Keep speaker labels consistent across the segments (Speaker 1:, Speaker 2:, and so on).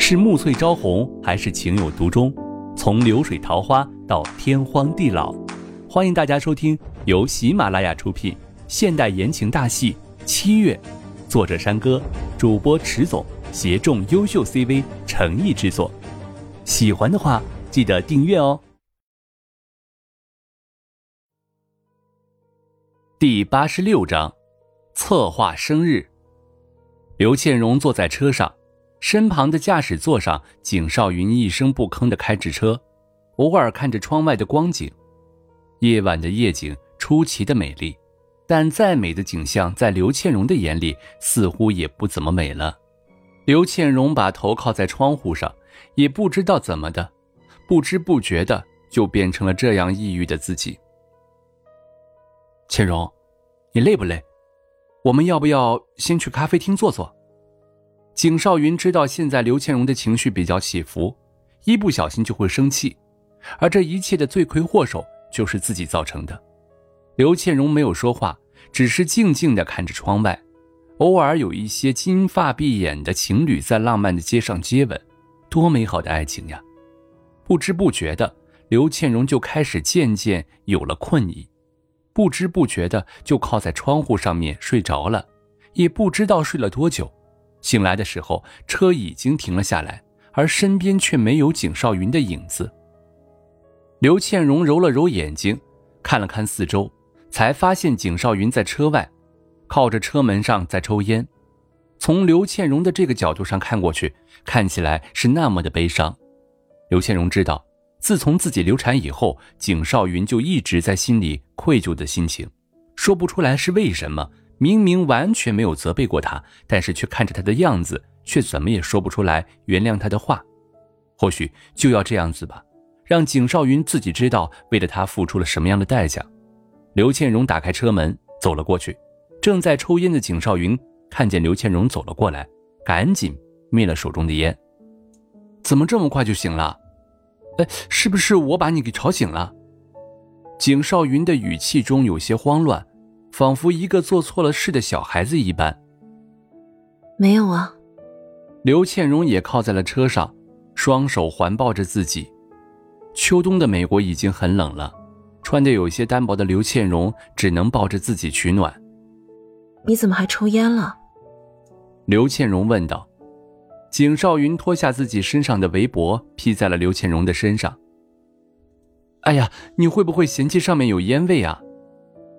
Speaker 1: 是暮翠朝红，还是情有独钟？从流水桃花到天荒地老，欢迎大家收听由喜马拉雅出品现代言情大戏《七月》，作者山歌，主播迟总，协众优秀 CV 诚意制作。喜欢的话，记得订阅哦。第八十六章，策划生日。刘倩荣坐在车上。身旁的驾驶座上，景少云一声不吭地开着车，偶尔看着窗外的光景。夜晚的夜景出奇的美丽，但再美的景象，在刘倩荣的眼里似乎也不怎么美了。刘倩荣把头靠在窗户上，也不知道怎么的，不知不觉的就变成了这样抑郁的自己。倩荣，你累不累？我们要不要先去咖啡厅坐坐？景少云知道现在刘倩荣的情绪比较起伏，一不小心就会生气，而这一切的罪魁祸首就是自己造成的。刘倩荣没有说话，只是静静地看着窗外，偶尔有一些金发碧眼的情侣在浪漫的街上接吻，多美好的爱情呀！不知不觉的，刘倩荣就开始渐渐有了困意，不知不觉的就靠在窗户上面睡着了，也不知道睡了多久。醒来的时候，车已经停了下来，而身边却没有景少云的影子。刘倩荣揉了揉眼睛，看了看四周，才发现景少云在车外，靠着车门上在抽烟。从刘倩荣的这个角度上看过去，看起来是那么的悲伤。刘倩荣知道，自从自己流产以后，景少云就一直在心里愧疚的心情，说不出来是为什么。明明完全没有责备过他，但是却看着他的样子，却怎么也说不出来原谅他的话。或许就要这样子吧，让景少云自己知道为了他付出了什么样的代价。刘倩荣打开车门走了过去，正在抽烟的景少云看见刘倩荣走了过来，赶紧灭了手中的烟。怎么这么快就醒了？哎，是不是我把你给吵醒了？景少云的语气中有些慌乱。仿佛一个做错了事的小孩子一般。
Speaker 2: 没有啊。
Speaker 1: 刘倩荣也靠在了车上，双手环抱着自己。秋冬的美国已经很冷了，穿的有些单薄的刘倩荣只能抱着自己取暖。
Speaker 2: 你怎么还抽烟了？
Speaker 1: 刘倩荣问道。景少云脱下自己身上的围脖，披在了刘倩荣的身上。哎呀，你会不会嫌弃上面有烟味啊？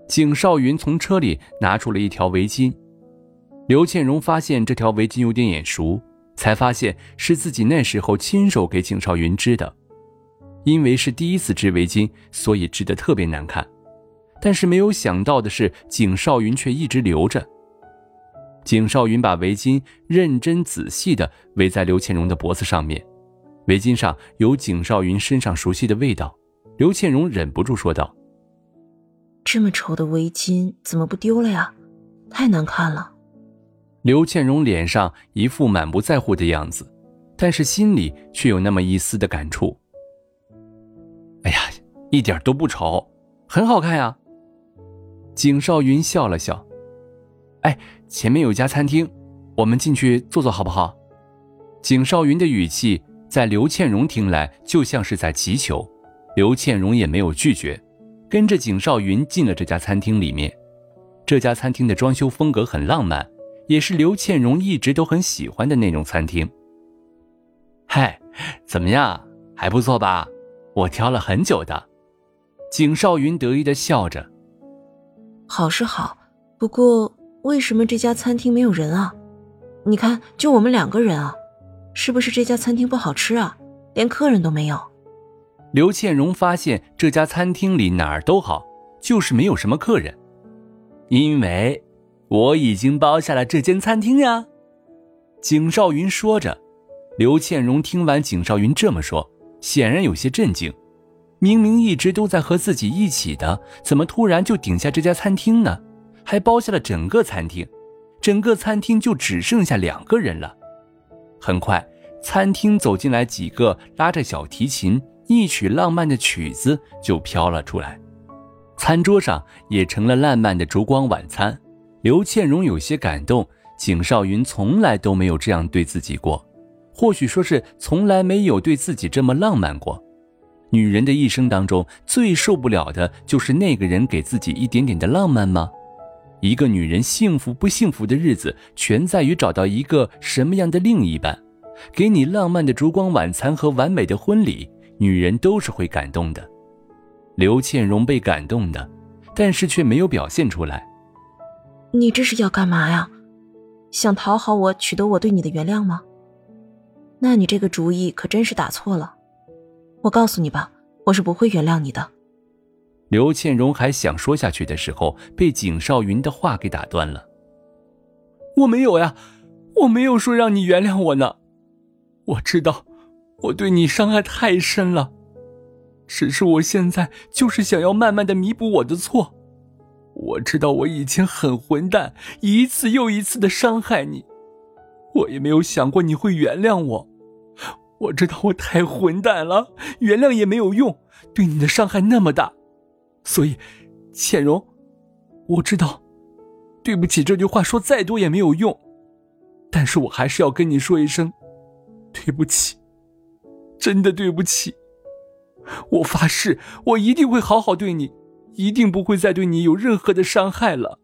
Speaker 1: 景少云从车里拿出了一条围巾，刘倩荣发现这条围巾有点眼熟，才发现是自己那时候亲手给景少云织的。因为是第一次织围巾，所以织得特别难看。但是没有想到的是，景少云却一直留着。景少云把围巾认真仔细地围在刘倩荣的脖子上面，围巾上有景少云身上熟悉的味道。刘倩荣忍不住说道。
Speaker 2: 这么丑的围巾怎么不丢了呀？太难看了。
Speaker 1: 刘倩荣脸上一副满不在乎的样子，但是心里却有那么一丝的感触。哎呀，一点都不丑，很好看呀。景少云笑了笑，哎，前面有家餐厅，我们进去坐坐好不好？景少云的语气在刘倩荣听来就像是在祈求，刘倩荣也没有拒绝。跟着景少云进了这家餐厅里面，这家餐厅的装修风格很浪漫，也是刘倩荣一直都很喜欢的那种餐厅。嗨，怎么样，还不错吧？我挑了很久的。景少云得意的笑着。
Speaker 2: 好是好，不过为什么这家餐厅没有人啊？你看，就我们两个人啊，是不是这家餐厅不好吃啊？连客人都没有。
Speaker 1: 刘倩荣发现这家餐厅里哪儿都好，就是没有什么客人，因为我已经包下了这间餐厅呀。景少云说着，刘倩荣听完景少云这么说，显然有些震惊。明明一直都在和自己一起的，怎么突然就顶下这家餐厅呢？还包下了整个餐厅，整个餐厅就只剩下两个人了。很快，餐厅走进来几个拉着小提琴。一曲浪漫的曲子就飘了出来，餐桌上也成了烂漫的烛光晚餐。刘倩荣有些感动，景少云从来都没有这样对自己过，或许说是从来没有对自己这么浪漫过。女人的一生当中最受不了的就是那个人给自己一点点的浪漫吗？一个女人幸福不幸福的日子，全在于找到一个什么样的另一半，给你浪漫的烛光晚餐和完美的婚礼，女人都是会感动的。刘倩蓉被感动的，但是却没有表现出来。
Speaker 2: 你这是要干嘛呀？想讨好我，取得我对你的原谅吗？那你这个主意可真是打错了。我告诉你吧，我是不会原谅你的。
Speaker 1: 刘倩蓉还想说下去的时候，被景少云的话给打断了。我没有呀，我没有说让你原谅我呢。我知道，我对你伤害太深了，只是我现在就是想要慢慢的弥补我的错。我知道我以前很混蛋，一次又一次的伤害你，我也没有想过你会原谅我。我知道我太混蛋了，原谅也没有用，对你的伤害那么大，所以，倩蓉，我知道，对不起这句话说再多也没有用，但是我还是要跟你说一声，对不起，真的对不起。我发誓，我一定会好好对你，一定不会再对你有任何的伤害了。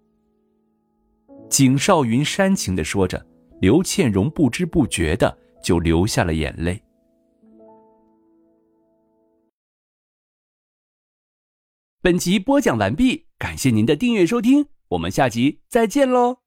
Speaker 1: 景少云煽情的说着，刘倩荣不知不觉的就流下了眼泪。本集播讲完毕，感谢您的订阅收听，我们下集再见喽。